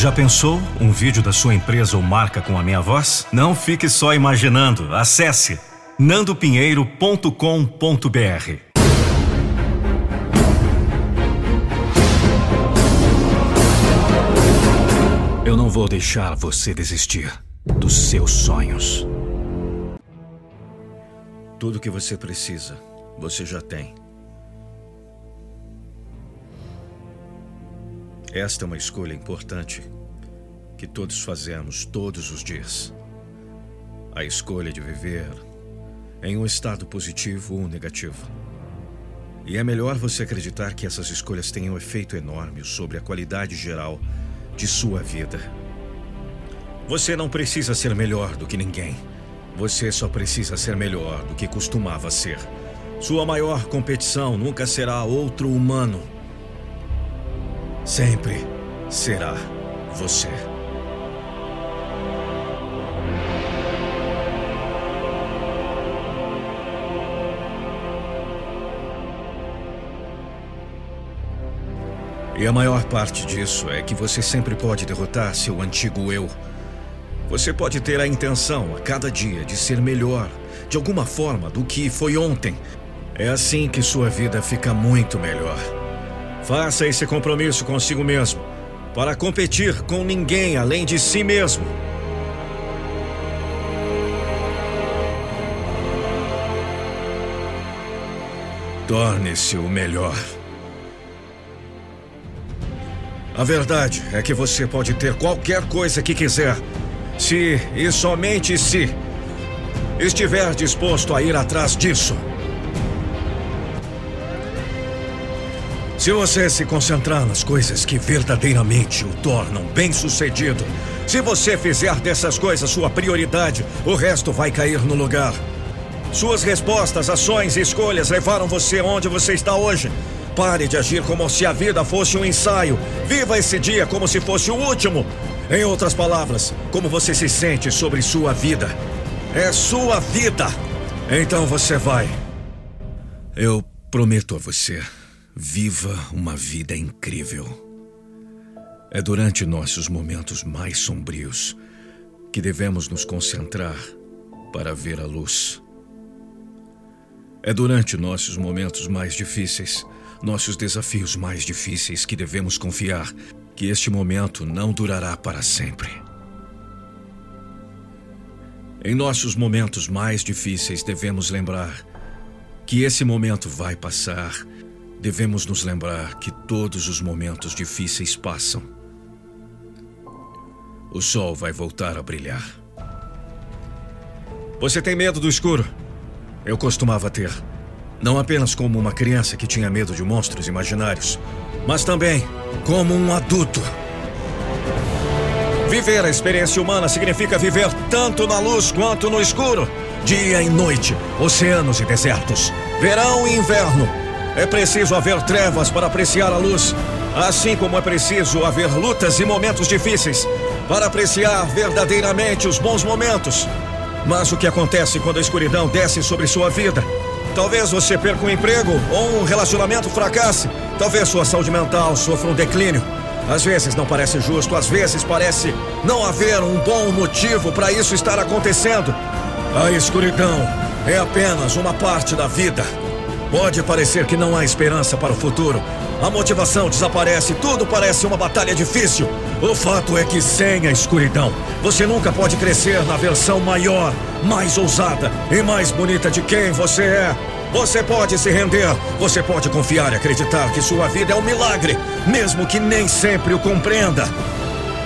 Já pensou um vídeo da sua empresa ou marca com a minha voz? Não fique só imaginando. Acesse nandopinheiro.com.br. Eu não vou deixar você desistir dos seus sonhos. Tudo que você precisa, você já tem. Esta é uma escolha importante que todos fazemos todos os dias. A escolha de viver em um estado positivo ou negativo. E é melhor você acreditar que essas escolhas têm um efeito enorme sobre a qualidade geral de sua vida. Você não precisa ser melhor do que ninguém. Você só precisa ser melhor do que costumava ser. Sua maior competição nunca será outro humano. Sempre será você. E a maior parte disso é que você sempre pode derrotar seu antigo eu. Você pode ter a intenção a cada dia de ser melhor, de alguma forma, do que foi ontem. É assim que sua vida fica muito melhor. Faça esse compromisso consigo mesmo, para competir com ninguém além de si mesmo. Torne-se o melhor. A verdade é que você pode ter qualquer coisa que quiser, se e somente se estiver disposto a ir atrás disso. Se você se concentrar nas coisas que verdadeiramente o tornam bem-sucedido, se você fizer dessas coisas sua prioridade, o resto vai cair no lugar. Suas respostas, ações e escolhas levaram você onde você está hoje. Pare de agir como se a vida fosse um ensaio. Viva esse dia como se fosse o último. Em outras palavras, como você se sente sobre sua vida. É sua vida. Então você vai. Eu prometo a você, viva uma vida incrível. É durante nossos momentos mais sombrios que devemos nos concentrar para ver a luz. É durante nossos momentos mais difíceis nossos desafios mais difíceis que devemos confiar que este momento não durará para sempre. Em nossos momentos mais difíceis, devemos lembrar que esse momento vai passar. Devemos nos lembrar que todos os momentos difíceis passam. O sol vai voltar a brilhar. Você tem medo do escuro? Eu costumava ter. Não apenas como uma criança que tinha medo de monstros imaginários, mas também como um adulto. Viver a experiência humana significa viver tanto na luz quanto no escuro, dia e noite, oceanos e desertos, verão e inverno. É preciso haver trevas para apreciar a luz, assim como é preciso haver lutas e momentos difíceis para apreciar verdadeiramente os bons momentos. Mas o que acontece quando a escuridão desce sobre sua vida? Talvez você perca um emprego ou um relacionamento fracasse. Talvez sua saúde mental sofra um declínio. Às vezes não parece justo, às vezes parece não haver um bom motivo para isso estar acontecendo. A escuridão é apenas uma parte da vida. Pode parecer que não há esperança para o futuro. A motivação desaparece, tudo parece uma batalha difícil. O fato é que sem a escuridão, você nunca pode crescer na versão maior, mais ousada e mais bonita de quem você é. Você pode se render, você pode confiar e acreditar que sua vida é um milagre, mesmo que nem sempre o compreenda.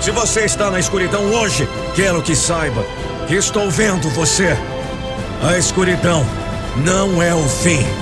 Se você está na escuridão hoje, quero que saiba que estou vendo você. A escuridão não é o fim.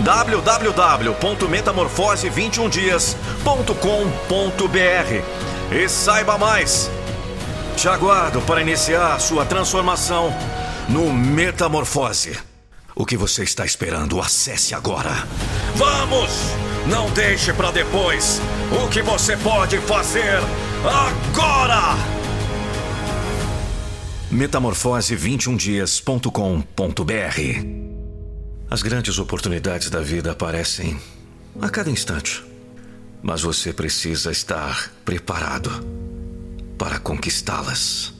www.metamorfose21dias.com.br e saiba mais. Te aguardo para iniciar sua transformação no Metamorfose. O que você está esperando? Acesse agora. Vamos! Não deixe para depois o que você pode fazer agora! Metamorfose21dias.com.br As grandes oportunidades da vida aparecem a cada instante. Mas você precisa estar preparado para conquistá-las.